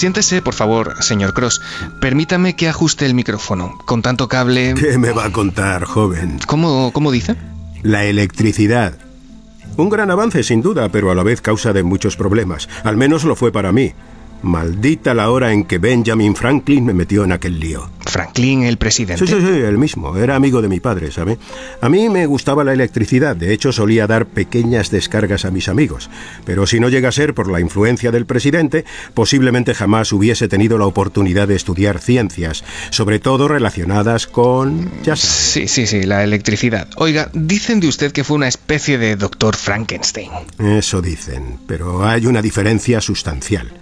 siéntese, por favor, señor Cross. Permítame que ajuste el micrófono. Con tanto cable... ¿Qué me va a contar, joven? ¿Cómo, cómo dice? La electricidad. Un gran avance, sin duda, pero a la vez causa de muchos problemas. Al menos lo fue para mí. Maldita la hora en que Benjamin Franklin me metió en aquel lío. Franklin, el presidente. Sí, sí, sí, el mismo. Era amigo de mi padre, ¿sabe? A mí me gustaba la electricidad. De hecho, solía dar pequeñas descargas a mis amigos. Pero si no llega a ser por la influencia del presidente, posiblemente jamás hubiese tenido la oportunidad de estudiar ciencias, sobre todo relacionadas con... Ya sabes. Sí, sí, sí, la electricidad. Oiga, dicen de usted que fue una especie de doctor Frankenstein. Eso dicen, pero hay una diferencia sustancial.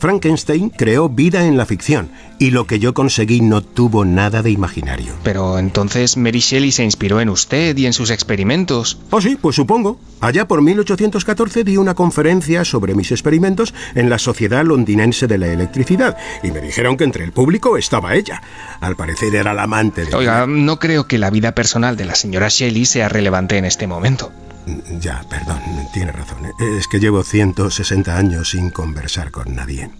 Frankenstein creó vida en la ficción y lo que yo conseguí no tuvo nada de imaginario. Pero entonces Mary Shelley se inspiró en usted y en sus experimentos. Oh sí, pues supongo. Allá por 1814 di una conferencia sobre mis experimentos en la Sociedad Londinense de la Electricidad y me dijeron que entre el público estaba ella. Al parecer era la amante de... Oiga, no creo que la vida personal de la señora Shelley sea relevante en este momento. Ya, perdón, tiene razón. Es que llevo 160 años sin conversar con nadie.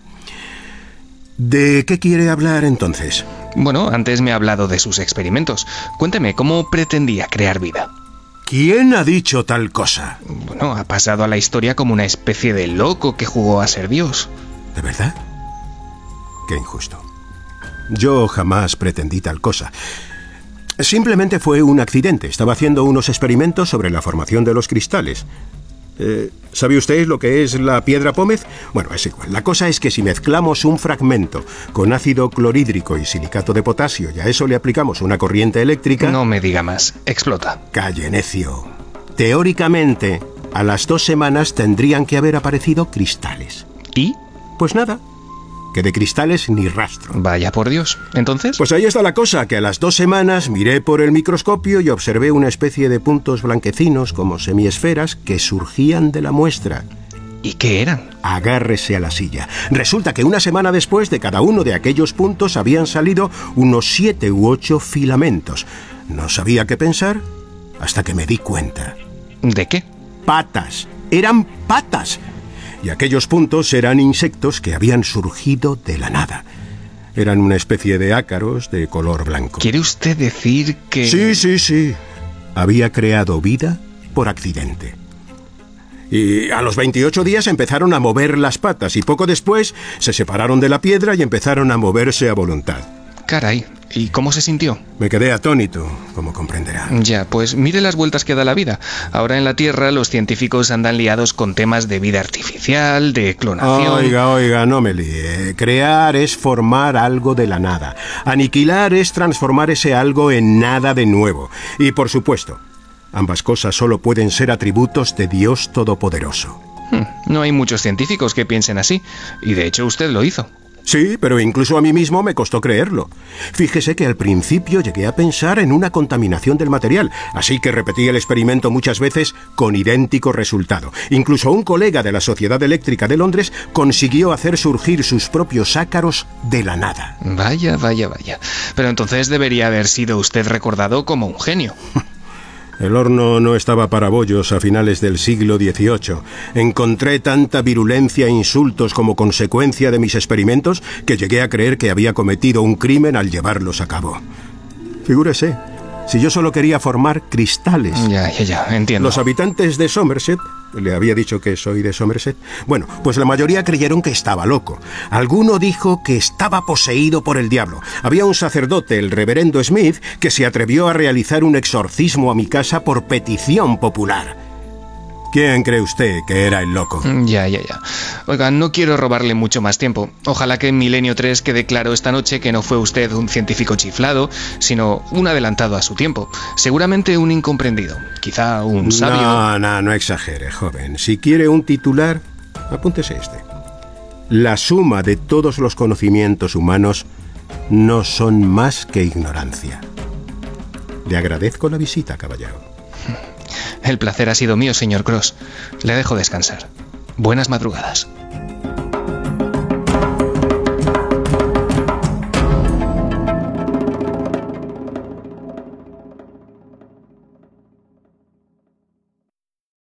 ¿De qué quiere hablar entonces? Bueno, antes me ha hablado de sus experimentos. Cuénteme, ¿cómo pretendía crear vida? ¿Quién ha dicho tal cosa? Bueno, ha pasado a la historia como una especie de loco que jugó a ser Dios. ¿De verdad? Qué injusto. Yo jamás pretendí tal cosa. Simplemente fue un accidente. Estaba haciendo unos experimentos sobre la formación de los cristales. Eh, ¿Sabe usted lo que es la piedra pómez? Bueno, es igual. La cosa es que si mezclamos un fragmento con ácido clorhídrico y silicato de potasio y a eso le aplicamos una corriente eléctrica... No me diga más. Explota. Calle, necio. Teóricamente, a las dos semanas tendrían que haber aparecido cristales. ¿Y? Pues nada, que de cristales ni rastro. Vaya por Dios. ¿Entonces? Pues ahí está la cosa, que a las dos semanas miré por el microscopio y observé una especie de puntos blanquecinos como semiesferas que surgían de la muestra. ¿Y qué eran? Agárrese a la silla. Resulta que una semana después de cada uno de aquellos puntos habían salido unos siete u ocho filamentos. No sabía qué pensar hasta que me di cuenta. ¿De qué? Patas. Eran patas y aquellos puntos eran insectos que habían surgido de la nada. Eran una especie de ácaros de color blanco. ¿Quiere usted decir que... Sí, sí, sí. Había creado vida por accidente. Y a los 28 días empezaron a mover las patas y poco después se separaron de la piedra y empezaron a moverse a voluntad. Caray, ¿y cómo se sintió? Me quedé atónito, como comprenderá. Ya, pues mire las vueltas que da la vida. Ahora en la Tierra los científicos andan liados con temas de vida artificial, de clonación. Oiga, oiga, no me líe. Crear es formar algo de la nada. Aniquilar es transformar ese algo en nada de nuevo. Y por supuesto, ambas cosas solo pueden ser atributos de Dios Todopoderoso. Hmm, no hay muchos científicos que piensen así, y de hecho usted lo hizo. Sí, pero incluso a mí mismo me costó creerlo. Fíjese que al principio llegué a pensar en una contaminación del material, así que repetí el experimento muchas veces con idéntico resultado. Incluso un colega de la Sociedad Eléctrica de Londres consiguió hacer surgir sus propios ácaros de la nada. Vaya, vaya, vaya. Pero entonces debería haber sido usted recordado como un genio. El horno no estaba para bollos a finales del siglo XVIII. Encontré tanta virulencia e insultos como consecuencia de mis experimentos que llegué a creer que había cometido un crimen al llevarlos a cabo. Figúrese, si yo solo quería formar cristales. Ya, ya, ya, entiendo. Los habitantes de Somerset, le había dicho que soy de Somerset, bueno, pues la mayoría creyeron que estaba loco. Alguno dijo que estaba poseído por el diablo. Había un sacerdote, el reverendo Smith, que se atrevió a realizar un exorcismo a mi casa por petición popular. ¿Quién cree usted que era el loco? Ya, ya, ya. Oiga, no quiero robarle mucho más tiempo. Ojalá que en Milenio 3 quede claro esta noche que no fue usted un científico chiflado, sino un adelantado a su tiempo. Seguramente un incomprendido. Quizá un sabio. No, no, no exagere, joven. Si quiere un titular, apúntese este. La suma de todos los conocimientos humanos no son más que ignorancia. Le agradezco la visita, caballero. El placer ha sido mío, señor Cross. Le dejo descansar. Buenas madrugadas.